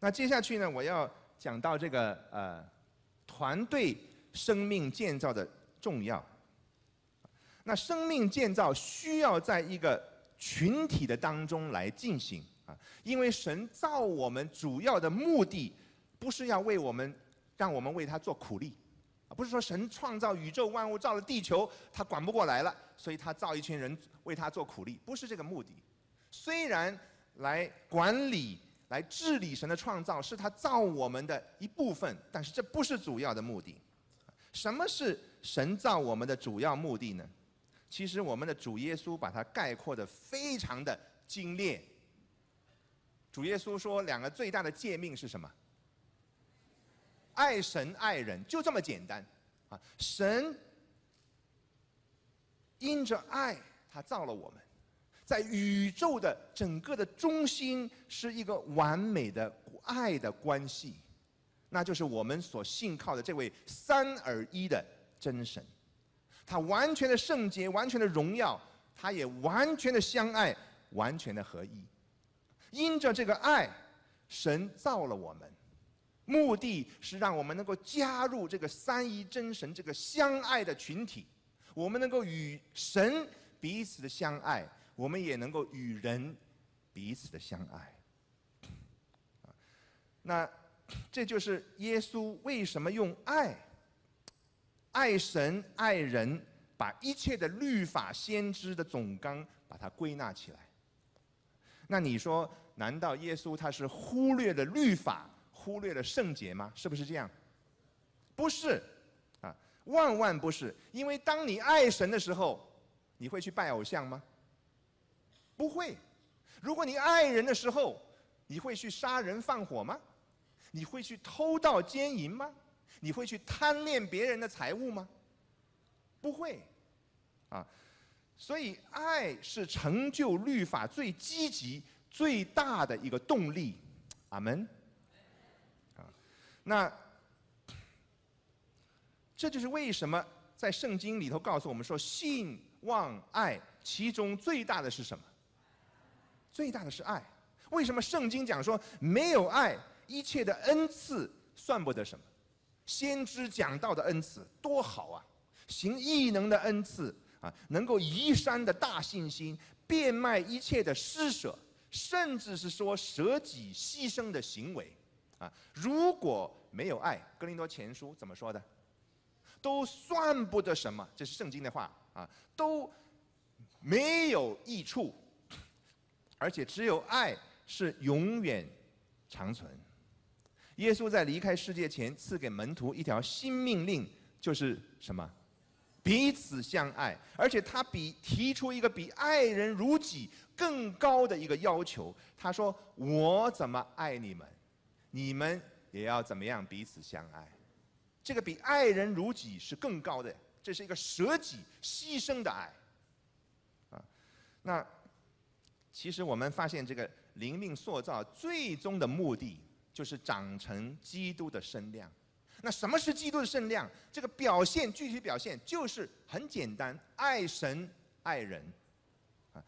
那接下去呢，我要讲到这个呃团队生命建造的重要。那生命建造需要在一个群体的当中来进行啊，因为神造我们主要的目的不是要为我们让我们为他做苦力啊，不是说神创造宇宙万物造了地球，他管不过来了，所以他造一群人为他做苦力，不是这个目的。虽然来管理。来治理神的创造是他造我们的一部分，但是这不是主要的目的。什么是神造我们的主要目的呢？其实我们的主耶稣把它概括的非常的精炼。主耶稣说，两个最大的诫命是什么？爱神爱人，就这么简单啊！神因着爱，他造了我们。在宇宙的整个的中心是一个完美的爱的关系，那就是我们所信靠的这位三而一的真神，他完全的圣洁，完全的荣耀，他也完全的相爱，完全的合一。因着这个爱，神造了我们，目的是让我们能够加入这个三一真神这个相爱的群体，我们能够与神彼此的相爱。我们也能够与人彼此的相爱，那这就是耶稣为什么用爱、爱神、爱人，把一切的律法、先知的总纲把它归纳起来。那你说，难道耶稣他是忽略了律法、忽略了圣洁吗？是不是这样？不是，啊，万万不是。因为当你爱神的时候，你会去拜偶像吗？不会。如果你爱人的时候，你会去杀人放火吗？你会去偷盗奸淫吗？你会去贪恋别人的财物吗？不会。啊，所以爱是成就律法最积极、最大的一个动力。阿门。啊，那这就是为什么在圣经里头告诉我们说，信望爱其中最大的是什么？最大的是爱，为什么圣经讲说没有爱，一切的恩赐算不得什么？先知讲到的恩赐多好啊，行异能的恩赐啊，能够移山的大信心，变卖一切的施舍，甚至是说舍己牺牲的行为啊，如果没有爱，格林多前书怎么说的？都算不得什么，这是圣经的话啊，都没有益处。而且只有爱是永远长存。耶稣在离开世界前赐给门徒一条新命令，就是什么？彼此相爱。而且他比提出一个比爱人如己更高的一个要求。他说：“我怎么爱你们，你们也要怎么样彼此相爱。”这个比爱人如己是更高的，这是一个舍己牺牲的爱。啊，那。其实我们发现，这个灵命塑造最终的目的就是长成基督的身量。那什么是基督的身量？这个表现具体表现就是很简单：爱神、爱人。啊，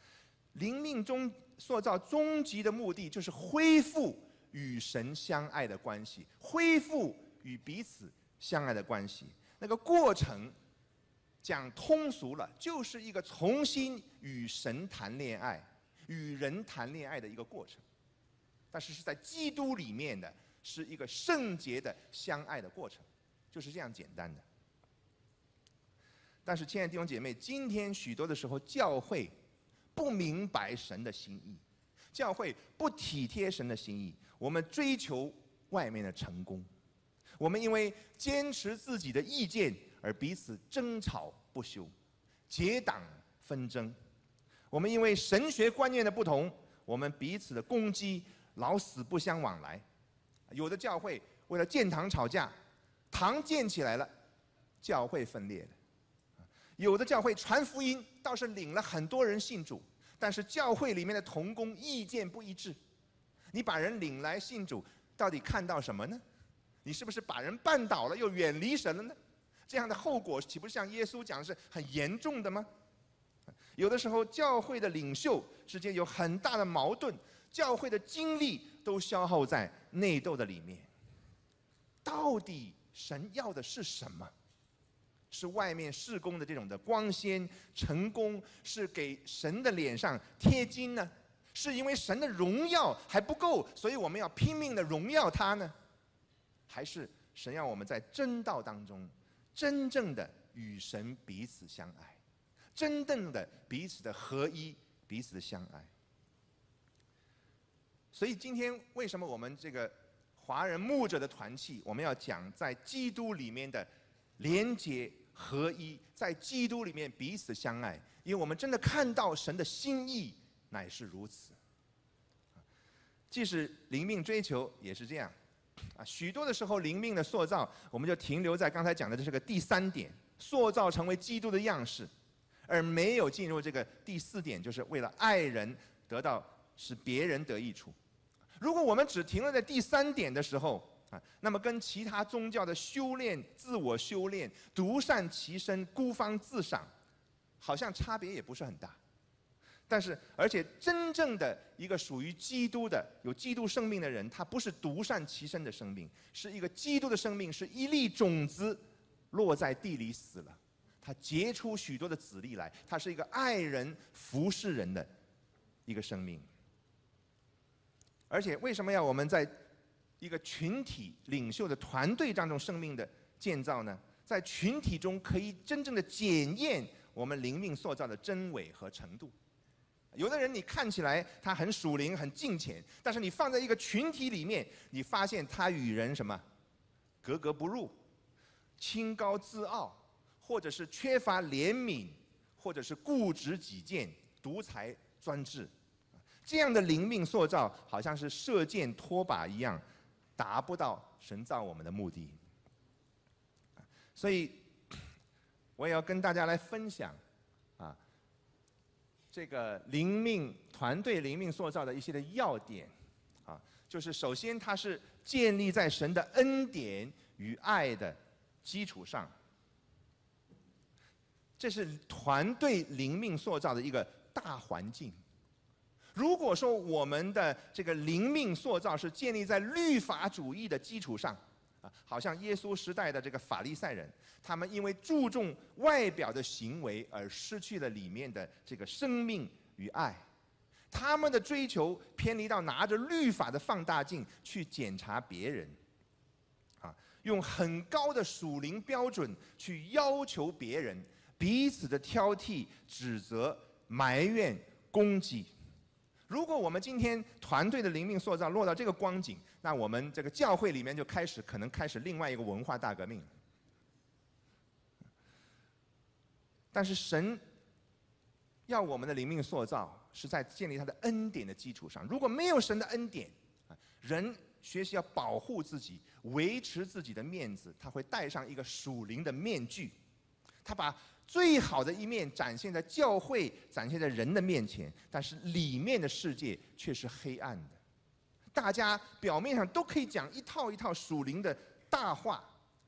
灵命中塑造终极的目的就是恢复与神相爱的关系，恢复与彼此相爱的关系。那个过程讲通俗了，就是一个重新与神谈恋爱。与人谈恋爱的一个过程，但是是在基督里面的是一个圣洁的相爱的过程，就是这样简单的。但是，亲爱的弟兄姐妹，今天许多的时候，教会不明白神的心意，教会不体贴神的心意，我们追求外面的成功，我们因为坚持自己的意见而彼此争吵不休，结党纷争。我们因为神学观念的不同，我们彼此的攻击老死不相往来。有的教会为了建堂吵架，堂建起来了，教会分裂了。有的教会传福音倒是领了很多人信主，但是教会里面的同工意见不一致。你把人领来信主，到底看到什么呢？你是不是把人绊倒了，又远离神了呢？这样的后果岂不是像耶稣讲的是很严重的吗？有的时候，教会的领袖之间有很大的矛盾，教会的精力都消耗在内斗的里面。到底神要的是什么？是外面事工的这种的光鲜成功，是给神的脸上贴金呢？是因为神的荣耀还不够，所以我们要拼命的荣耀他呢？还是神要我们在真道当中，真正的与神彼此相爱，真正的彼此的合一，彼此的相爱？所以今天为什么我们这个华人牧者的团契，我们要讲在基督里面的连结？合一，在基督里面彼此相爱，因为我们真的看到神的心意乃是如此。即使灵命追求也是这样，啊，许多的时候灵命的塑造，我们就停留在刚才讲的这是个第三点，塑造成为基督的样式，而没有进入这个第四点，就是为了爱人得到使别人得益处。如果我们只停留在第三点的时候，啊，那么跟其他宗教的修炼、自我修炼、独善其身、孤芳自赏，好像差别也不是很大。但是，而且真正的一个属于基督的、有基督生命的人，他不是独善其身的生命，是一个基督的生命，是一粒种子落在地里死了，他结出许多的子粒来，他是一个爱人、服侍人的一个生命。而且，为什么要我们在？一个群体领袖的团队当中生命的建造呢，在群体中可以真正的检验我们灵命塑造的真伪和程度。有的人你看起来他很属灵很敬虔，但是你放在一个群体里面，你发现他与人什么格格不入，清高自傲，或者是缺乏怜悯，或者是固执己见、独裁专制，这样的灵命塑造好像是射箭拖把一样。达不到神造我们的目的，所以 我也要跟大家来分享啊，这个灵命团队灵命塑造的一些的要点啊，就是首先它是建立在神的恩典与爱的基础上，这是团队灵命塑造的一个大环境。如果说我们的这个灵命塑造是建立在律法主义的基础上，啊，好像耶稣时代的这个法利赛人，他们因为注重外表的行为而失去了里面的这个生命与爱，他们的追求偏离到拿着律法的放大镜去检查别人，啊，用很高的属灵标准去要求别人，彼此的挑剔、指责、埋怨、攻击。如果我们今天团队的灵命塑造落到这个光景，那我们这个教会里面就开始可能开始另外一个文化大革命。但是神要我们的灵命塑造是在建立他的恩典的基础上。如果没有神的恩典，人学习要保护自己、维持自己的面子，他会戴上一个属灵的面具，他把。最好的一面展现在教会，展现在人的面前，但是里面的世界却是黑暗的。大家表面上都可以讲一套一套属灵的大话，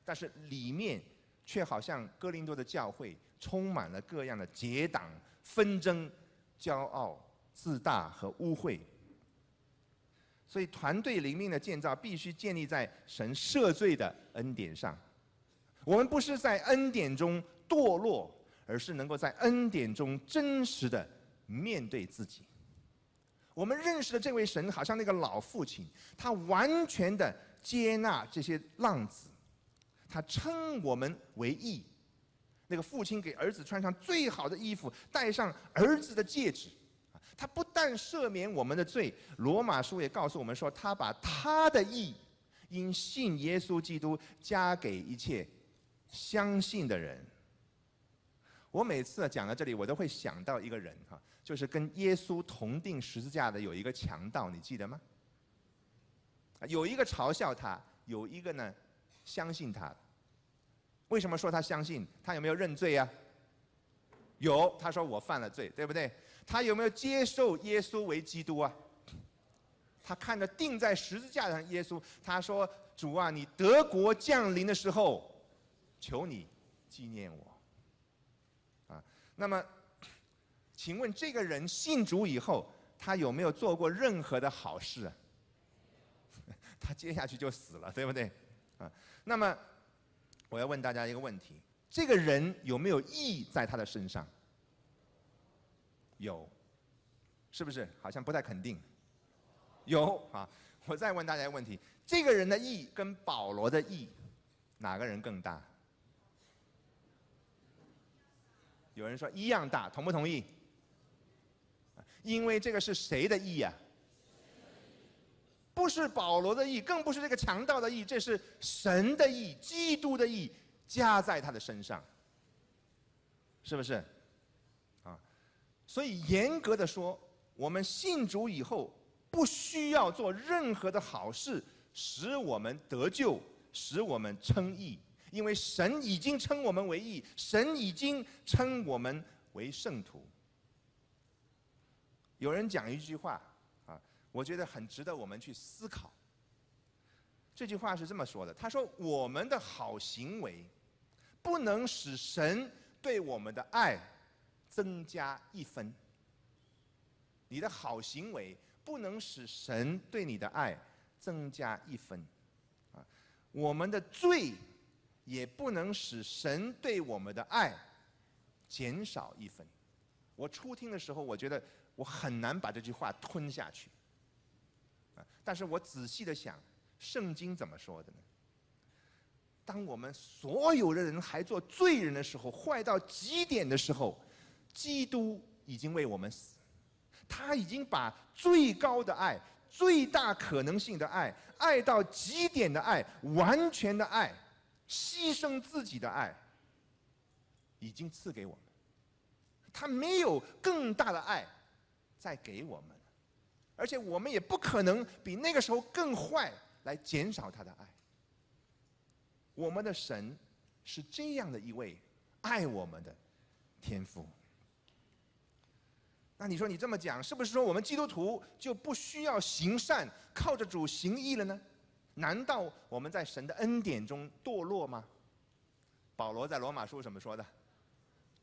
但是里面却好像哥林多的教会充满了各样的结党纷争、骄傲自大和污秽。所以，团队灵命的建造必须建立在神赦罪的恩典上。我们不是在恩典中。堕落，而是能够在恩典中真实的面对自己。我们认识的这位神，好像那个老父亲，他完全的接纳这些浪子，他称我们为义。那个父亲给儿子穿上最好的衣服，戴上儿子的戒指，他不但赦免我们的罪，罗马书也告诉我们说，他把他的义因信耶稣基督加给一切相信的人。我每次讲到这里，我都会想到一个人哈，就是跟耶稣同定十字架的有一个强盗，你记得吗？有一个嘲笑他，有一个呢相信他。为什么说他相信？他有没有认罪啊？有，他说我犯了罪，对不对？他有没有接受耶稣为基督啊？他看着钉在十字架上耶稣，他说：“主啊，你德国降临的时候，求你纪念我。”那么，请问这个人信主以后，他有没有做过任何的好事？他接下去就死了，对不对？啊，那么我要问大家一个问题：这个人有没有义在他的身上？有，是不是？好像不太肯定。有啊，我再问大家一个问题：这个人的义跟保罗的义，哪个人更大？有人说一样大，同不同意？因为这个是谁的义呀？不是保罗的义，更不是这个强盗的义，这是神的义，基督的义加在他的身上，是不是？啊，所以严格的说，我们信主以后，不需要做任何的好事使我们得救，使我们称义，因为神已经称我们为义，神已经称我们为圣徒。有人讲一句话，啊，我觉得很值得我们去思考。这句话是这么说的：他说，我们的好行为，不能使神对我们的爱增加一分。你的好行为不能使神对你的爱增加一分，啊，我们的罪也不能使神对我们的爱减少一分。我初听的时候，我觉得。我很难把这句话吞下去，啊！但是我仔细的想，圣经怎么说的呢？当我们所有的人还做罪人的时候，坏到极点的时候，基督已经为我们死，他已经把最高的爱、最大可能性的爱、爱到极点的爱、完全的爱、牺牲自己的爱，已经赐给我们。他没有更大的爱。再给我们，而且我们也不可能比那个时候更坏来减少他的爱。我们的神是这样的一位爱我们的天父。那你说你这么讲，是不是说我们基督徒就不需要行善，靠着主行义了呢？难道我们在神的恩典中堕落吗？保罗在罗马书怎么说的？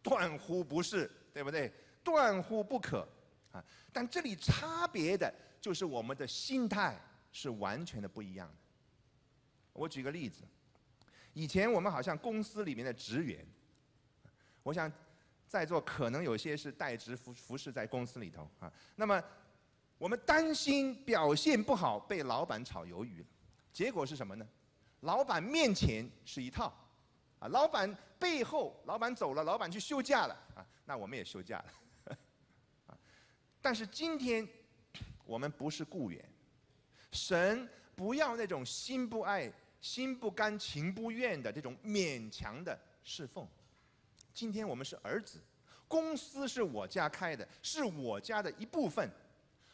断乎不是，对不对？断乎不可。啊，但这里差别的就是我们的心态是完全的不一样的。我举个例子，以前我们好像公司里面的职员，我想在座可能有些是代职服服侍在公司里头啊。那么我们担心表现不好被老板炒鱿鱼，结果是什么呢？老板面前是一套，啊，老板背后老板走了，老板去休假了啊，那我们也休假了。啊但是今天，我们不是雇员，神不要那种心不爱、心不甘情不愿的这种勉强的侍奉。今天我们是儿子，公司是我家开的，是我家的一部分，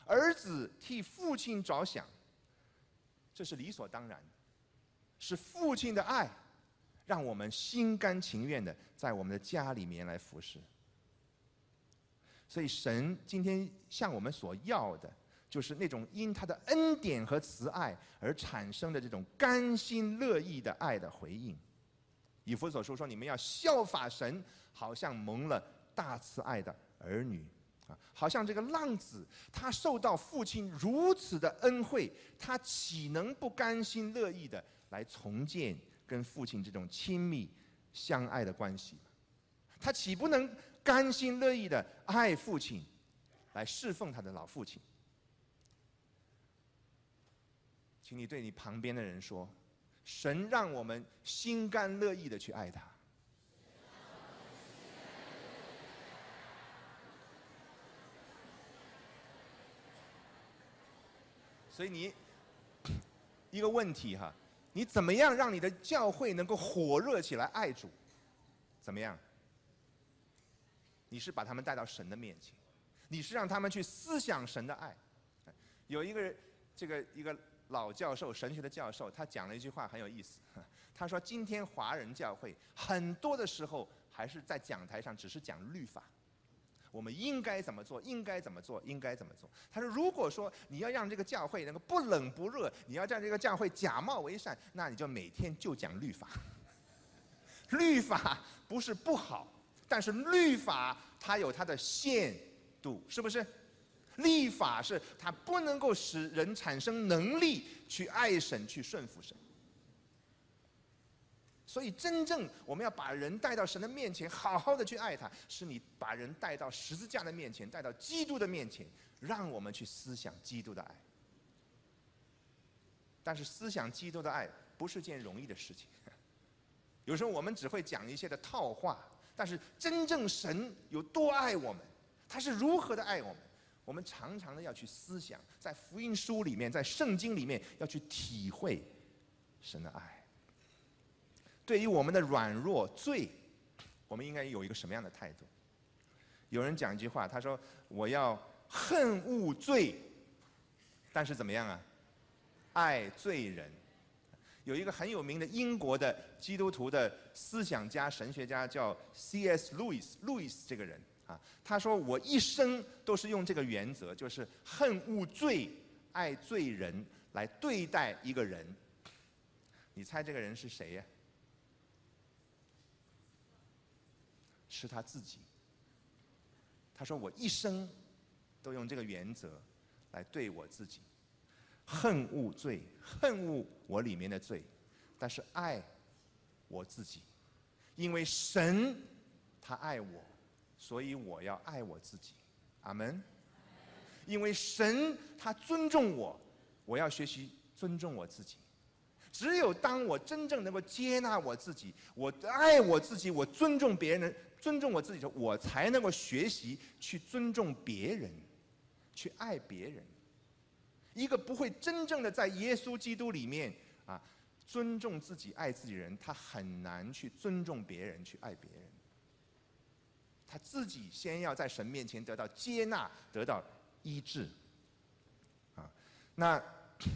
儿子替父亲着想，这是理所当然的，是父亲的爱，让我们心甘情愿的在我们的家里面来服侍。所以，神今天向我们所要的，就是那种因他的恩典和慈爱而产生的这种甘心乐意的爱的回应。以弗所书说：“你们要效法神，好像蒙了大慈爱的儿女啊，好像这个浪子，他受到父亲如此的恩惠，他岂能不甘心乐意的来重建跟父亲这种亲密相爱的关系？他岂不能？”甘心乐意的爱父亲，来侍奉他的老父亲。请你对你旁边的人说：“神让我们心甘乐意的去爱他。”所以你一个问题哈，你怎么样让你的教会能够火热起来爱主？怎么样？你是把他们带到神的面前，你是让他们去思想神的爱。有一个这个一个老教授，神学的教授，他讲了一句话很有意思。他说：“今天华人教会很多的时候还是在讲台上只是讲律法，我们应该怎么做，应该怎么做，应该怎么做。”他说：“如果说你要让这个教会能够不冷不热，你要让这个教会假冒为善，那你就每天就讲律法。律法不是不好。”但是律法它有它的限度，是不是？立法是它不能够使人产生能力去爱神、去顺服神。所以，真正我们要把人带到神的面前，好好的去爱他，是你把人带到十字架的面前，带到基督的面前，让我们去思想基督的爱。但是，思想基督的爱不是件容易的事情。有时候我们只会讲一些的套话，但是真正神有多爱我们，他是如何的爱我们，我们常常的要去思想，在福音书里面，在圣经里面要去体会神的爱。对于我们的软弱罪，我们应该有一个什么样的态度？有人讲一句话，他说：“我要恨恶罪，但是怎么样啊？爱罪人。”有一个很有名的英国的基督徒的思想家、神学家叫 C.S. 路易斯，路易斯这个人啊，他说：“我一生都是用这个原则，就是恨恶罪、爱罪人来对待一个人。”你猜这个人是谁呀？是他自己。他说：“我一生都用这个原则来对我自己，恨恶罪，恨恶我里面的罪，但是爱我自己，因为神他爱我，所以我要爱我自己。阿门。因为神他尊重我，我要学习尊重我自己。只有当我真正能够接纳我自己，我爱我自己，我尊重别人。”尊重我自己的，我才能够学习去尊重别人，去爱别人。一个不会真正的在耶稣基督里面啊，尊重自己、爱自己人，他很难去尊重别人、去爱别人。他自己先要在神面前得到接纳、得到医治。啊，那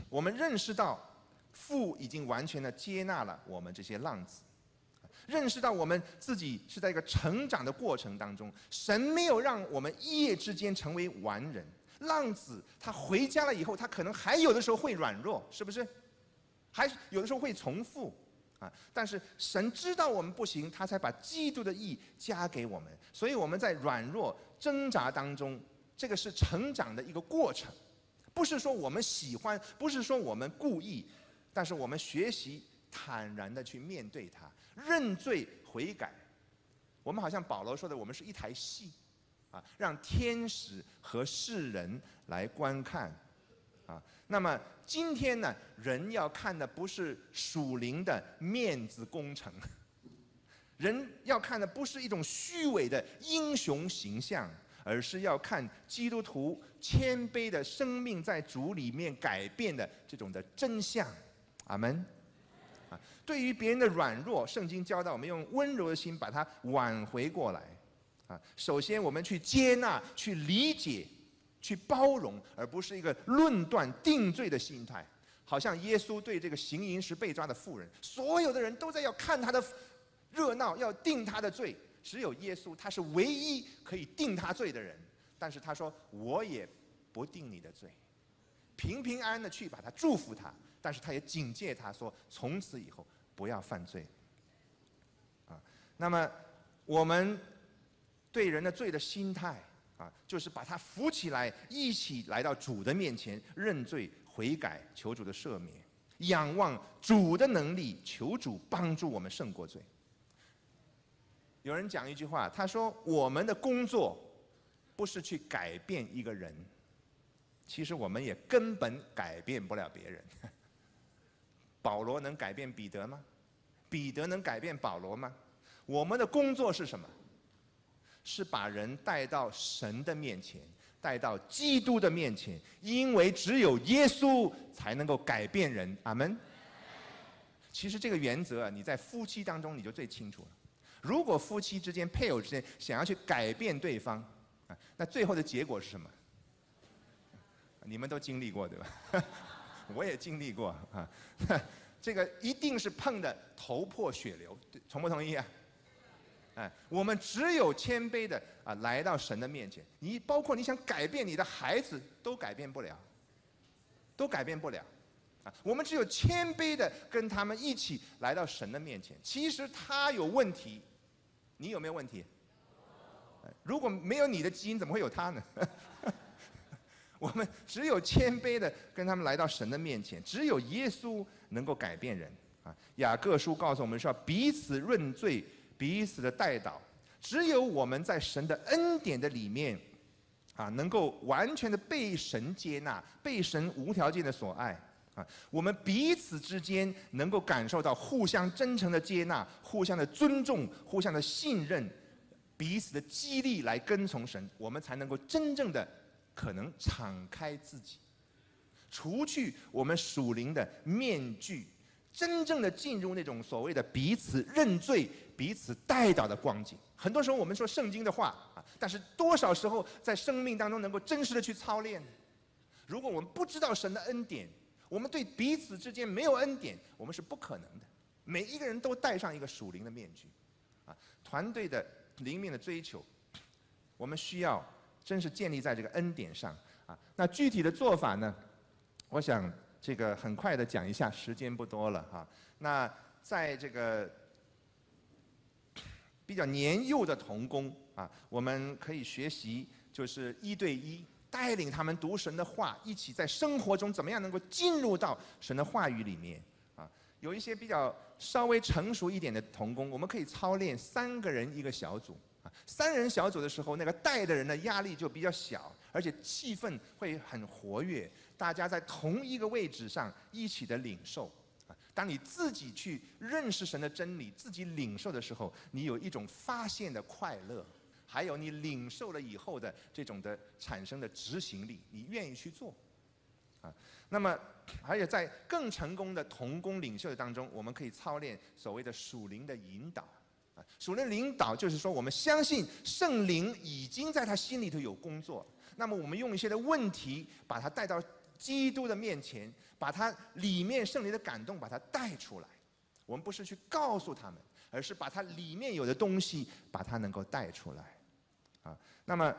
我们认识到父已经完全的接纳了我们这些浪子。认识到我们自己是在一个成长的过程当中，神没有让我们一夜之间成为完人。浪子他回家了以后，他可能还有的时候会软弱，是不是？还有的时候会重复啊。但是神知道我们不行，他才把基督的义加给我们。所以我们在软弱挣扎当中，这个是成长的一个过程，不是说我们喜欢，不是说我们故意，但是我们学习坦然的去面对它。认罪悔改，我们好像保罗说的，我们是一台戏，啊，让天使和世人来观看，啊，那么今天呢，人要看的不是属灵的面子工程，人要看的不是一种虚伪的英雄形象，而是要看基督徒谦卑的生命在主里面改变的这种的真相，阿门。对于别人的软弱，圣经教导我们用温柔的心把它挽回过来。啊，首先我们去接纳、去理解、去包容，而不是一个论断、定罪的心态。好像耶稣对这个行淫时被抓的妇人，所有的人都在要看他的热闹，要定他的罪。只有耶稣，他是唯一可以定他罪的人。但是他说：“我也不定你的罪，平平安安的去把他祝福他。”但是他也警戒他说：“从此以后不要犯罪。”啊，那么我们对人的罪的心态啊，就是把他扶起来，一起来到主的面前认罪悔改，求主的赦免，仰望主的能力，求主帮助我们胜过罪。有人讲一句话，他说：“我们的工作不是去改变一个人，其实我们也根本改变不了别人。”保罗能改变彼得吗？彼得能改变保罗吗？我们的工作是什么？是把人带到神的面前，带到基督的面前，因为只有耶稣才能够改变人。阿门。其实这个原则啊，你在夫妻当中你就最清楚了。如果夫妻之间、配偶之间想要去改变对方啊，那最后的结果是什么？你们都经历过对吧？我也经历过啊，这个一定是碰的头破血流，同不同意啊？哎，我们只有谦卑的啊，来到神的面前。你包括你想改变你的孩子，都改变不了，都改变不了。啊，我们只有谦卑的跟他们一起来到神的面前。其实他有问题，你有没有问题？如果没有你的基因，怎么会有他呢？我们只有谦卑的跟他们来到神的面前，只有耶稣能够改变人啊。雅各书告诉我们说，彼此认罪，彼此的代祷。只有我们在神的恩典的里面，啊，能够完全的被神接纳，被神无条件的所爱。啊，我们彼此之间能够感受到互相真诚的接纳，互相的尊重，互相的信任，彼此的激励来跟从神，我们才能够真正的可能敞开自己，除去我们属灵的面具，真正的进入那种所谓的彼此认罪、彼此代祷的光景。很多时候我们说圣经的话啊，但是多少时候在生命当中能够真实的去操练？如果我们不知道神的恩典，我们对彼此之间没有恩典，我们是不可能的。每一个人都戴上一个属灵的面具，啊，团队的灵命的追求，我们需要真是建立在这个恩典上啊。那具体的做法呢？我想这个很快的讲一下，时间不多了哈。那在这个比较年幼的童工啊，我们可以学习就是一对一。带领他们读神的话，一起在生活中怎么样能够进入到神的话语里面啊？有一些比较稍微成熟一点的童工，我们可以操练三个人一个小组啊。三人小组的时候，那个带的人的压力就比较小，而且气氛会很活跃，大家在同一个位置上一起的领受啊。当你自己去认识神的真理，自己领受的时候，你有一种发现的快乐。还有你领受了以后的这种的产生的执行力，你愿意去做，啊，那么而且在更成功的同工领袖当中，我们可以操练所谓的属灵的引导，属灵领导就是说我们相信圣灵已经在他心里头有工作，那么我们用一些的问题把他带到基督的面前，把他里面圣灵的感动把他带出来，我们不是去告诉他们，而是把他里面有的东西把他能够带出来。啊，那么，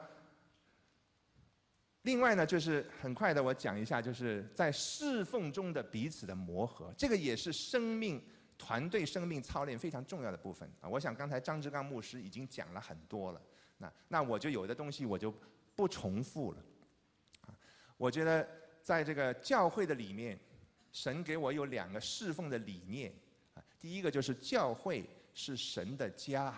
另外呢，就是很快的，我讲一下，就是在侍奉中的彼此的磨合，这个也是生命团队生命操练非常重要的部分啊。我想刚才张志刚牧师已经讲了很多了，那那我就有的东西我就不重复了。啊，我觉得在这个教会的里面，神给我有两个侍奉的理念啊，第一个就是教会是神的家。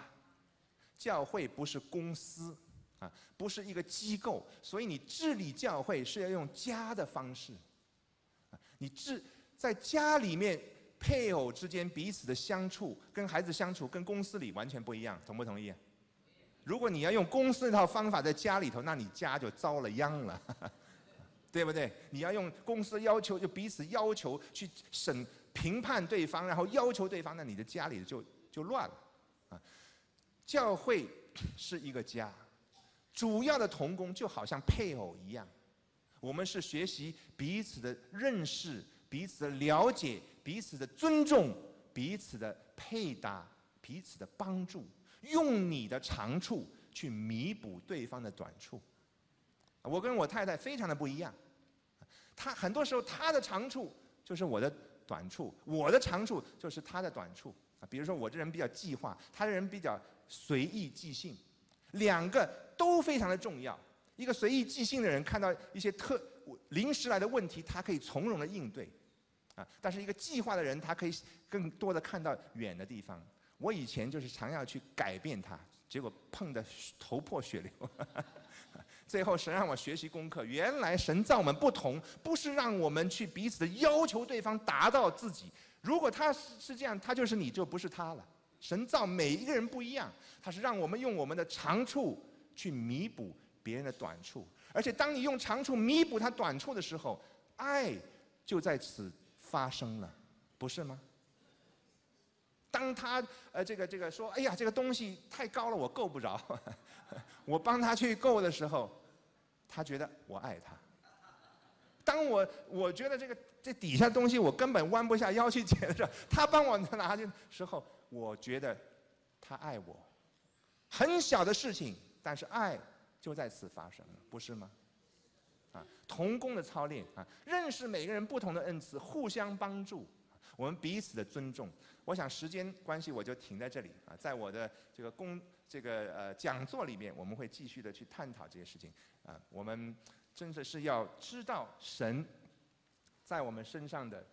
教会不是公司，啊，不是一个机构，所以你治理教会是要用家的方式，啊，你治在家里面配偶之间彼此的相处，跟孩子相处，跟公司里完全不一样，同不同意？如果你要用公司那套方法在家里头，那你家就遭了殃了，对不对？你要用公司要求，就彼此要求去审评判对方，然后要求对方，那你的家里就就乱了，啊。教会是一个家，主要的同工就好像配偶一样，我们是学习彼此的认识、彼此的了解、彼此的尊重、彼此的配搭、彼此的帮助，用你的长处去弥补对方的短处。我跟我太太非常的不一样，她很多时候她的长处就是我的短处，我的长处就是她的短处。比如说我这人比较计划，她的人比较。随意即兴，两个都非常的重要。一个随意即兴的人，看到一些特临时来的问题，他可以从容的应对，但是一个计划的人，他可以更多的看到远的地方。我以前就是常要去改变他，结果碰得头破血流。最后神让我学习功课，原来神造我们不同，不是让我们去彼此的要求对方达到自己。如果他是是这样，他就是你，就不是他了。神造每一个人不一样，他是让我们用我们的长处去弥补别人的短处，而且当你用长处弥补他短处的时候，爱就在此发生了，不是吗？当他呃这个这个说，哎呀这个东西太高了，我够不着，我帮他去够的时候，他觉得我爱他。当我我觉得这个这底下东西我根本弯不下腰去捡的时候，他帮我拿去时候。我觉得他爱我，很小的事情，但是爱就在此发生了，不是吗？啊，同工的操练啊，认识每个人不同的恩赐，互相帮助，我们彼此的尊重。我想时间关系，我就停在这里啊，在我的这个工这个呃讲座里面，我们会继续的去探讨这些事情啊。我们真的是要知道神在我们身上的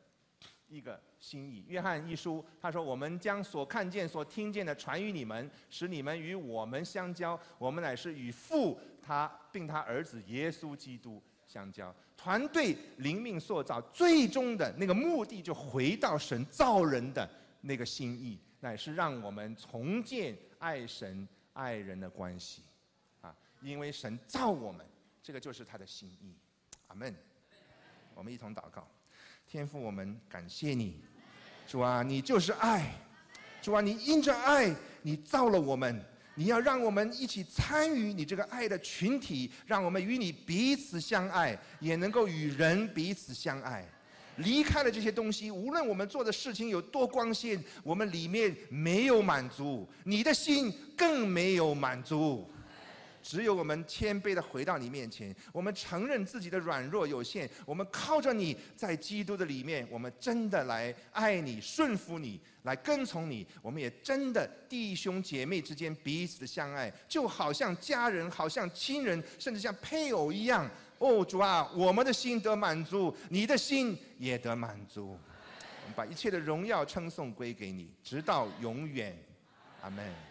一个心意。约翰一书他说：“我们将所看见、所听见的传于你们，使你们与我们相交。我们乃是与父他并他儿子耶稣基督相交。团队灵命塑造，最终的那个目的就回到神造人的那个心意，乃是让我们重建。”爱神爱人的关系，啊，因为神造我们，这个就是他的心意。阿门。我们一同祷告，天父，我们感谢你，主啊，你就是爱，主啊，你因着爱，你造了我们，你要让我们一起参与你这个爱的群体，让我们与你彼此相爱，也能够与人彼此相爱。离开了这些东西，无论我们做的事情有多光鲜，我们里面没有满足，你的心更没有满足。只有我们谦卑的回到你面前，我们承认自己的软弱有限，我们靠着你在基督的里面，我们真的来爱你、顺服你、来跟从你。我们也真的弟兄姐妹之间彼此的相爱，就好像家人、好像亲人，甚至像配偶一样。哦，主啊，我们的心得满足，你的心也得满足。我们把一切的荣耀称颂归给你，直到永远。阿门。